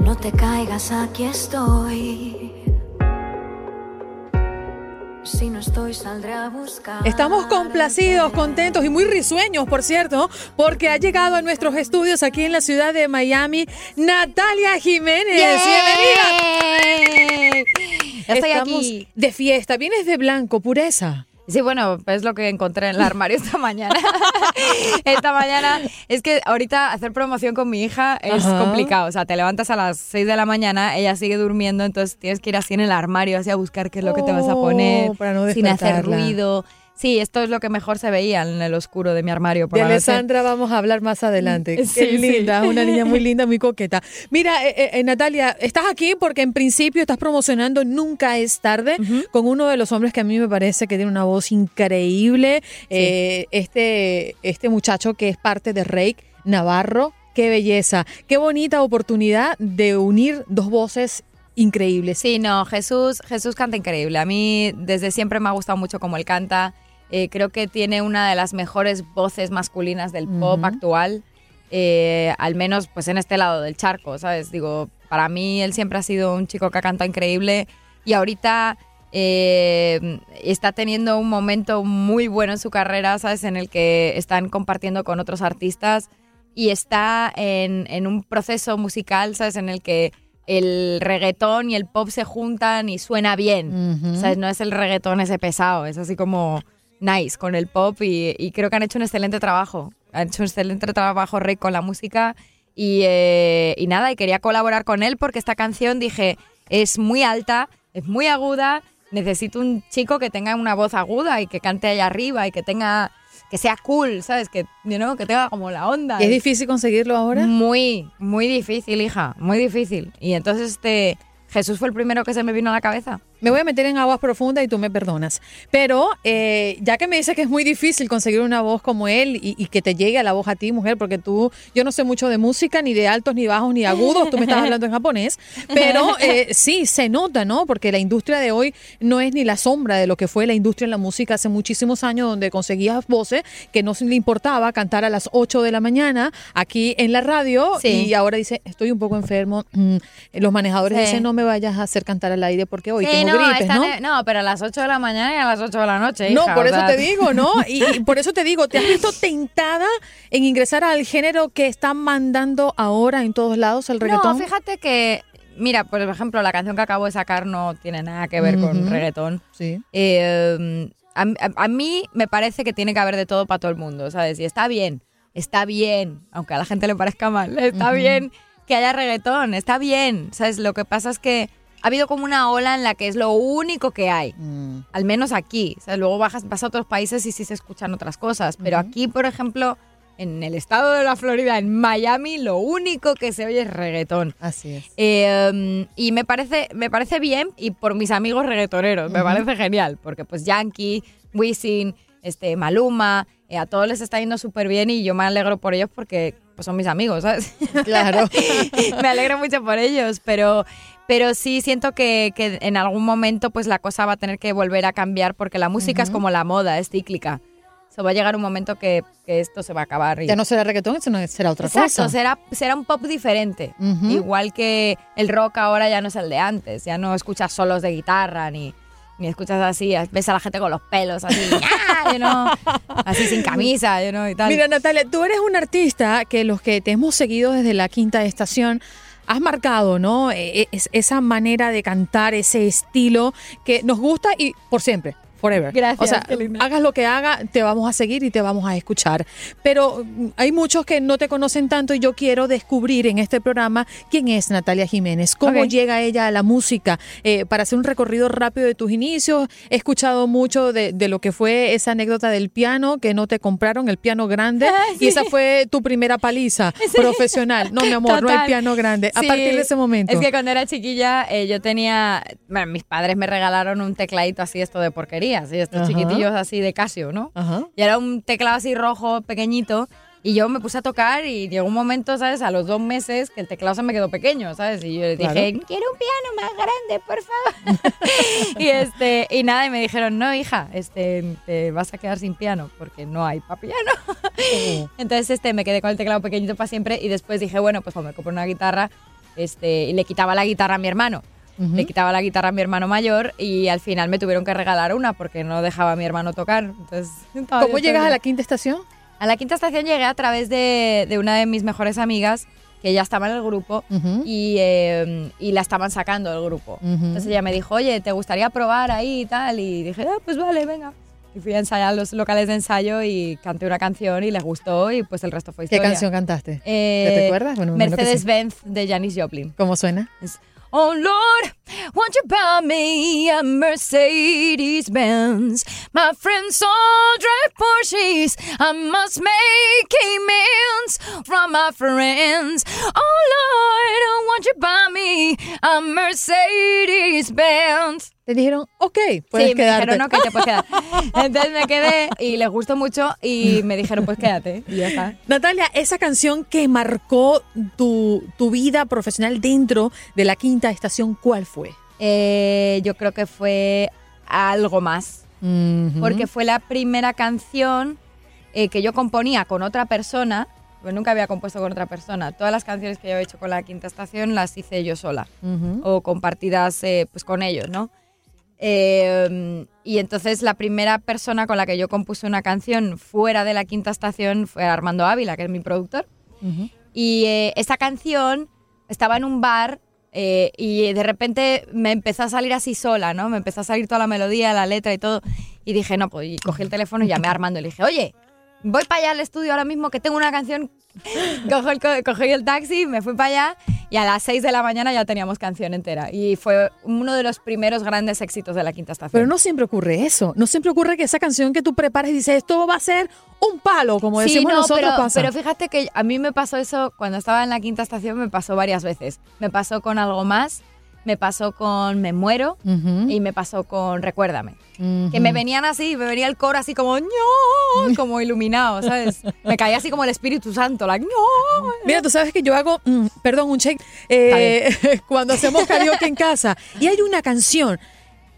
No te caigas, aquí estoy. Si no estoy, saldré a buscar. Estamos complacidos, contentos y muy risueños, por cierto, porque ha llegado a nuestros estudios aquí en la ciudad de Miami Natalia Jiménez. Bienvenida. Estoy Estamos aquí. de fiesta. Vienes de blanco, pureza. Sí, bueno, es lo que encontré en el armario esta mañana. esta mañana es que ahorita hacer promoción con mi hija es Ajá. complicado. O sea, te levantas a las 6 de la mañana, ella sigue durmiendo, entonces tienes que ir así en el armario, así a buscar qué es lo que te vas a poner, Oh, para no sin hacer ruido. Sí, esto es lo que mejor se veía en el oscuro de mi armario. Por De. Alessandra vamos a hablar más adelante. Qué sí. linda, una niña muy linda, muy coqueta. Mira, eh, eh, Natalia, estás aquí porque en principio estás promocionando Nunca es tarde con uno de los hombres que a mí me parece que tiene una voz increíble. Eh, este, este muchacho que es parte de Rake Navarro. Qué belleza, qué bonita oportunidad de unir dos voces increíbles. Sí, no, Jesús, Jesús canta increíble. A mí desde siempre me ha gustado mucho cómo él canta. Eh, creo que tiene una de las mejores voces masculinas del pop Ujú. actual. eh, al menos pues en este lado del charco, ¿sabes? Digo, para mí él siempre ha sido un chico que ha cantado increíble y ahorita eh, está teniendo un momento muy bueno en su carrera, ¿sabes? En el que están compartiendo con otros artistas y está en, en un proceso musical, ¿sabes? En el que el reggaetón y el pop se juntan y suena bien. Ujú. ¿Sabes? No es el reggaetón ese pesado, es así como nice con el pop y, y creo que han hecho un excelente trabajo. Han hecho un excelente trabajo Rey con la música y, eh, y nada, y quería colaborar con él porque esta canción dije, es muy alta, es muy aguda, necesito un chico que tenga una voz aguda y que cante allá arriba y que tenga que sea cool, ¿sabes? Que, you know, que tenga como la onda. ¿Es difícil conseguirlo ahora? Muy, muy difícil, hija, muy difícil. Y entonces este Jesús fue el primero que se me vino a la cabeza. Me voy a meter en aguas profundas y tú me perdonas. Pero eh, ya que me dices que es muy difícil conseguir una voz como él y, y que te llegue a la voz a ti, mujer, porque tú, yo no sé mucho de música, ni de altos, ni bajos, ni agudos, tú me estás hablando en japonés, pero eh, sí, se nota, ¿no? Porque la industria de hoy no es ni la sombra de lo que fue la industria en la música hace muchísimos años, donde conseguías voces que no le importaba cantar a las 8 de la mañana aquí en la radio Sí. y ahora dice, estoy un poco enfermo. Mm, Los manejadores Sí. dicen, no me vayas a hacer cantar al aire porque hoy Sí, tengo no, gripes, ¿no? ne- no, pero a las 8 de la mañana y a las 8 de la noche. No, por eso sea, te digo, ¿no? Y, y por eso te digo, ¿te has visto tentada en ingresar al género que están mandando ahora en todos lados, el reggaetón? No, fíjate que, mira, por ejemplo, la canción que acabo de sacar no tiene nada que ver con reggaetón. Sí. Eh, a, a- a mí me parece que tiene que haber de todo para todo el mundo, ¿sabes? Y está bien, está bien, aunque a la gente le parezca mal, está bien que haya reggaetón, está bien, ¿sabes? Lo que pasa es que ha habido como una ola en la que es lo único que hay. Mm. al menos aquí. O sea, luego bajas, vas a otros países y sí se escuchan otras cosas. Pero aquí, por ejemplo, en el estado de la Florida, en Miami, lo único que se oye es reggaetón. Así es. Eh, y me parece, me parece bien, y por mis amigos reggaetoneros, me parece genial, porque pues Yankee, Wisin, este, Maluma, eh, a todos les está yendo súper bien y yo me alegro por ellos porque pues, son mis amigos, ¿sabes? Claro. me alegro mucho por ellos, pero, pero sí siento que, que en algún momento pues la cosa va a tener que volver a cambiar porque la música es como la moda, es cíclica. O sea, va a llegar un momento que, que esto se va a acabar. y- Ya no será reggaetón, eso no será otra Exacto, cosa. será, será un pop diferente. Igual que el rock ahora ya no es el de antes, ya no escuchas solos de guitarra ni, ni escuchas así, ves a la gente con los pelos así, ¡ah! you know, así sin camisa, you know, y tal. Mira, Natalia, tú eres una artista que los que te hemos seguido desde la quinta estación has marcado, ¿no? Eh, Es, esa manera de cantar, ese estilo que nos gusta y por siempre. Forever. Gracias, O sea, hagas lo que haga, te vamos a seguir y te vamos a escuchar. Pero mm, hay muchos que no te conocen tanto y yo quiero descubrir en este programa quién es Natalia Jiménez, cómo llega ella a la música, eh, para hacer un recorrido rápido de tus inicios. He escuchado mucho de, de lo que fue esa anécdota del piano, que no te compraron el piano grande Ah, y esa fue tu primera paliza profesional. No, mi amor, no Total. piano grande. A partir de ese momento. Es que cuando era chiquilla eh, yo tenía, bueno, mis padres me regalaron un tecladito así esto de porquería, así estos Ajá. chiquitillos así de Casio, ¿no? Ajá. Y era un teclado así rojo, pequeñito. Y yo me puse a tocar y llegó un momento, ¿sabes? A los dos meses que el teclado se me quedó pequeño, ¿sabes? Y yo le dije, Claro. quiero un piano más grande, por favor. y este y nada, y me dijeron, no, hija, este, te vas a quedar sin piano porque no hay pa' piano. Oh. Entonces este, me quedé con el teclado pequeñito para siempre y después dije, bueno, pues cuando me compro una guitarra, este, y le quitaba la guitarra a mi hermano. Ujú. Le quitaba la guitarra a mi hermano mayor y al final me tuvieron que regalar una porque no dejaba a mi hermano tocar. Entonces, ¿Cómo llegas todo a la quinta estación? a la quinta estación llegué a través de, de una de mis mejores amigas que ya estaba en el grupo Ujú. y, eh, y la estaban sacando del grupo. Ujú. Entonces ella me dijo, oye, ¿te gustaría probar ahí y tal? Y dije, ah, pues vale, venga. Y fui a ensayar a los locales de ensayo y canté una canción y les gustó y pues el resto fue ¿Qué historia. canción cantaste? Eh, ¿Te recuerdas? Bueno, sí. Mercedes-Benz de Janis Joplin. ¿Cómo suena? Es, Oh Lord, won't you buy me a Mercedes Benz? My friends all drive Porsches. I must make amends from my friends. Oh Lord, won't you buy me a Mercedes Benz? Te dijeron, ok, puedes sí, me quedarte. dijeron, ok, te puedes quedar. Entonces me quedé y les gustó mucho y me dijeron, pues quédate. Y ya está. Natalia, esa canción que marcó tu, tu vida profesional dentro de la quinta estación, ¿cuál fue? Eh, yo creo que fue algo más. Ujú. porque fue la primera canción eh, que yo componía con otra persona. Pues nunca había compuesto con otra persona. Todas las canciones que yo he hecho con la quinta estación las hice yo sola Ujú. o compartidas eh, pues con ellos, ¿no? Eh, y entonces la primera persona con la que yo compuse una canción fuera de la quinta estación fue Armando Ávila, que es mi productor. Y eh, esa canción estaba en un bar eh, y de repente me empezó a salir así sola, ¿no? Me empezó a salir toda la melodía, la letra y todo. Y dije, no, pues y cogí el teléfono y llamé a Armando y le dije, oye, voy para allá al estudio ahora mismo que tengo una canción. Cogí el, co- cogí el taxi, me fui para allá y a las 6 de la mañana ya teníamos canción entera. Y fue uno de los primeros grandes éxitos de la quinta estación. Pero no siempre ocurre eso. No siempre ocurre que esa canción que tú preparas y dices, esto va a ser un palo, como Sí, decimos no, nosotros, pero, pasa. pero fíjate que a mí me pasó eso cuando estaba en la quinta estación, me pasó varias veces. Me pasó con algo más, me pasó con Me muero y me pasó con Recuérdame. Que me venían así, me venía el coro así como ño, como iluminado, ¿sabes? Me caía así como el Espíritu Santo, la ño. Mira, tú sabes que yo hago, mm, perdón, un check, eh, cuando hacemos karaoke en casa y hay una canción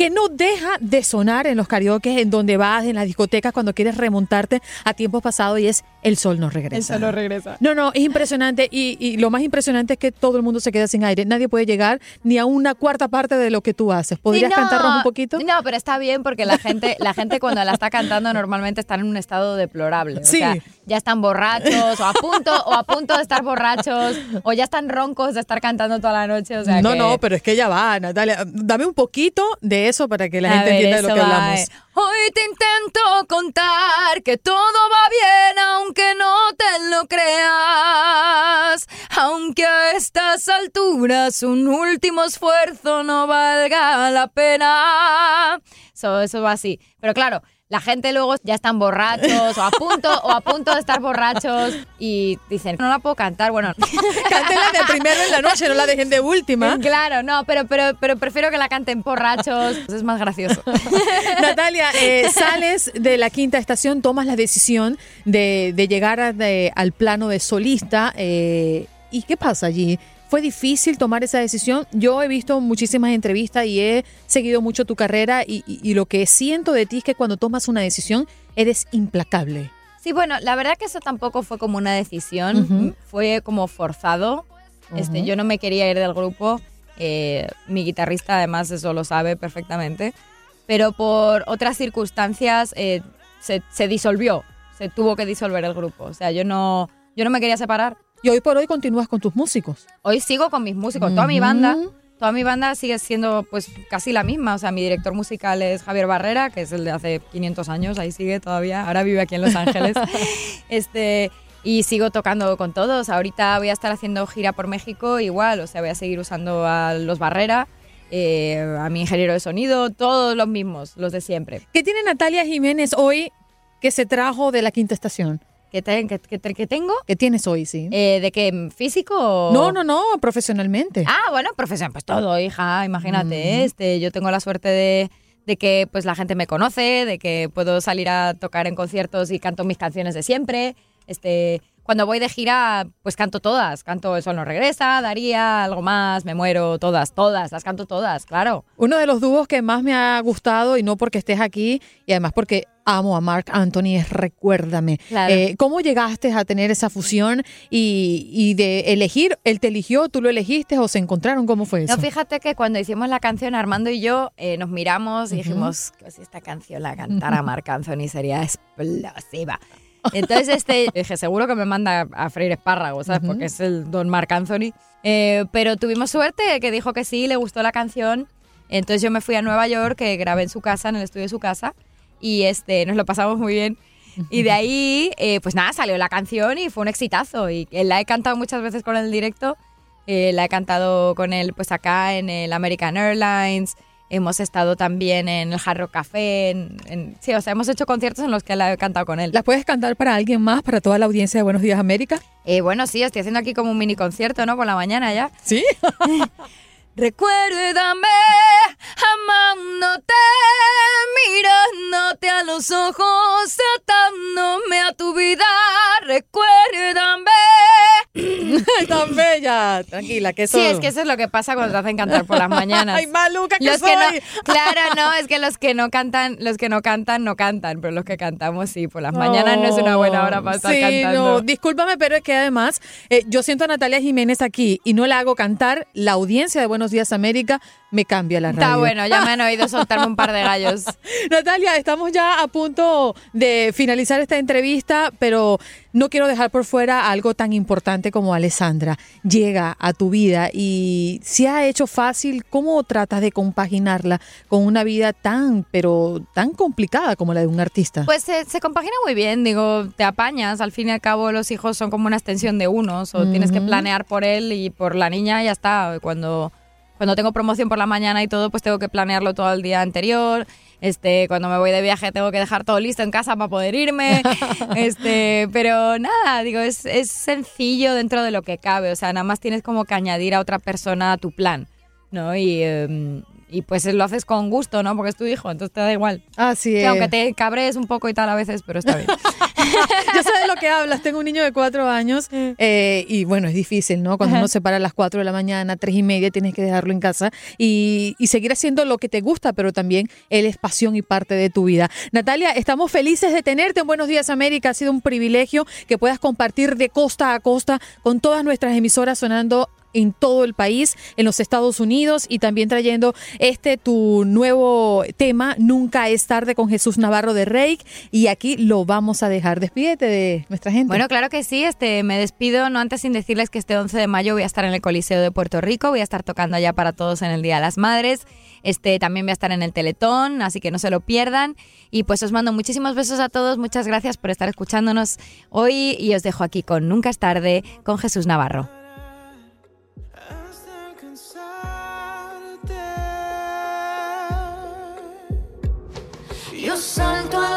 que no deja de sonar en los karaoke, en donde vas, en las discotecas, cuando quieres remontarte a tiempos pasados y es El Sol no regresa. regresa. No, no, es impresionante y, y lo más impresionante es que todo el mundo se queda sin aire. Nadie puede llegar ni a una cuarta parte de lo que tú haces. ¿Podrías no, cantarnos un poquito? No, pero está bien porque la gente, la gente cuando la está cantando normalmente está en un estado deplorable. O Sí. sea, ya están borrachos o a punto o a punto de estar borrachos o ya están roncos de estar cantando toda la noche. O sea no, que- no, pero es que ya va, Natalia. Dame un poquito de eso para que la A gente ver, entienda de lo que va, hablamos. eh. Hoy te intento contar que todo va bien, aunque no te lo creas. Aunque a estas alturas un último esfuerzo no valga la pena. Eso, eso va así. Pero claro, la gente luego ya están borrachos o a punto o a punto de estar borrachos y dicen, no la puedo cantar. Bueno, Cántela de primero en la noche, no la dejen de última. claro, no, pero, pero, pero prefiero que la canten borrachos. Es más gracioso. Natalia, eh, sales de la quinta estación, tomas la decisión de, de llegar a- de- al plano de solista. eh, ¿Y qué pasa allí? ¿Fue difícil tomar esa decisión? Yo he visto muchísimas entrevistas y he seguido mucho tu carrera y, y- y lo que siento de ti es que cuando tomas una decisión eres implacable. Sí, bueno, la verdad que eso tampoco fue como una decisión, fue como forzado. Este, yo no me quería ir del grupo, eh, mi guitarrista además eso lo sabe perfectamente, pero por otras circunstancias eh, se, se disolvió, se tuvo que disolver el grupo. O sea, yo no, yo no me quería separar. Y hoy por hoy continúas con tus músicos. Hoy sigo con mis músicos, toda mi banda. Toda mi banda sigue siendo pues casi la misma. O sea, mi director musical es Javier Barrera, que es el de hace 500 años, ahí sigue todavía. Ahora vive aquí en Los Ángeles. este, y sigo tocando con todos. Ahorita voy a estar haciendo gira por México igual. O sea, voy a seguir usando a los Barrera, eh, a mi ingeniero de sonido, todos los mismos, los de siempre. ¿Qué tiene Natalia Jiménez hoy que se trajo de la quinta estación? ¿Qué, te- qué- qué- qué tengo? ¿Qué tienes hoy, sí? Eh, ¿De qué? ¿Físico? o- no, no, no, profesionalmente. Ah, bueno, profesión, pues todo, hija, imagínate. este, yo tengo la suerte de, de que pues la gente me conoce, de que puedo salir a tocar en conciertos y canto mis canciones de siempre. Este, cuando voy de gira, pues canto todas. Canto El Sol no regresa, Daría, algo más, Me muero, todas, todas, las canto todas, claro. Uno de los dúos que más me ha gustado, y no porque estés aquí, y además porque amo a Mark Anthony, es Recuérdame. Claro. Eh, ¿Cómo llegaste a tener esa fusión y, y de elegir? ¿Él te eligió, tú lo elegiste o se encontraron? ¿Cómo fue eso? No, fíjate que cuando hicimos la canción, Armando y yo eh, nos miramos y dijimos que si esta canción la cantara Marc Anthony sería explosiva. Entonces, este, dije, seguro que me manda a freír espárragos, ¿sabes? Porque es el don Marc Anthony. Eh, pero tuvimos suerte que dijo que sí, le gustó la canción. Entonces yo me fui a Nueva York, que grabé en su casa, en el estudio de su casa, y este, nos lo pasamos muy bien. Y de ahí, eh, pues nada, salió la canción y fue un exitazo. Y eh, la he cantado muchas veces con en directo. Eh, la he cantado con él pues acá en el American Airlines. Hemos estado también en el Hard Rock Café. En, en- sí, o sea, hemos hecho conciertos en los que la he cantado con él. ¿Las puedes cantar para alguien más, para toda la audiencia de Buenos Días América? Eh, bueno, sí, estoy haciendo aquí como un mini concierto, ¿no? Por la mañana ya. Sí. Recuérdame amándote, mirándote a los ojos, atándome Tranquila, que eso... Sí, es que eso es lo que pasa cuando te hacen cantar por las mañanas. Ay, maluca que Los soy. que no, claro, no, es que los que no cantan, los que no cantan no cantan, pero los que cantamos sí, por las mañanas no es una buena hora para estar sí, cantando. no, discúlpame, pero es que además eh, yo siento a Natalia Jiménez aquí y no la hago cantar, la audiencia de Buenos Días América me cambia la radio. Está bueno, ya me han oído soltarme un par de gallos. Natalia, estamos ya a punto de finalizar esta entrevista, pero no quiero dejar por fuera algo tan importante como Alessandra. Llega a tu vida y se ha hecho fácil, ¿cómo tratas de compaginarla con una vida tan, pero tan complicada como la de un artista? Pues se, se compagina muy bien, digo, te apañas, al fin y al cabo los hijos son como una extensión de unos, o tienes que planear por él y por la niña ya está. Cuando, cuando tengo promoción por la mañana y todo, pues tengo que planearlo todo el día anterior. Este, cuando me voy de viaje tengo que dejar todo listo en casa para poder irme. este, pero nada, digo, es, es sencillo dentro de lo que cabe. O sea, nada más tienes como que añadir a otra persona a tu plan, ¿no? Y, em, y pues lo haces con gusto, ¿no? Porque es tu hijo, entonces te da igual. Así Sí, es. aunque te cabres un poco y tal a veces, pero está bien. Yo sé que hablas. Tengo un niño de cuatro años eh, y bueno, es difícil, ¿no? Cuando Ajá. uno se para a las cuatro de la mañana, tres y media, tienes que dejarlo en casa y, y seguir haciendo lo que te gusta, pero también él es pasión y parte de tu vida. Natalia, estamos felices de tenerte en Buenos Días América. Ha sido un privilegio que puedas compartir de costa a costa con todas nuestras emisoras sonando en todo el país, en los Estados Unidos y también trayendo este tu nuevo tema, Nunca es tarde con Jesús Navarro de Reik y aquí lo vamos a dejar. Despídete de nuestra gente. Bueno, claro que sí, este, me despido, no antes sin decirles que este 11 de mayo voy a estar en el Coliseo de Puerto Rico, voy a estar tocando allá para todos en el Día de las Madres, este, también voy a estar en el Teletón, así que no se lo pierdan. Y pues os mando muchísimos besos a todos, muchas gracias por estar escuchándonos hoy y os dejo aquí con Nunca es tarde con Jesús Navarro. Yo salto a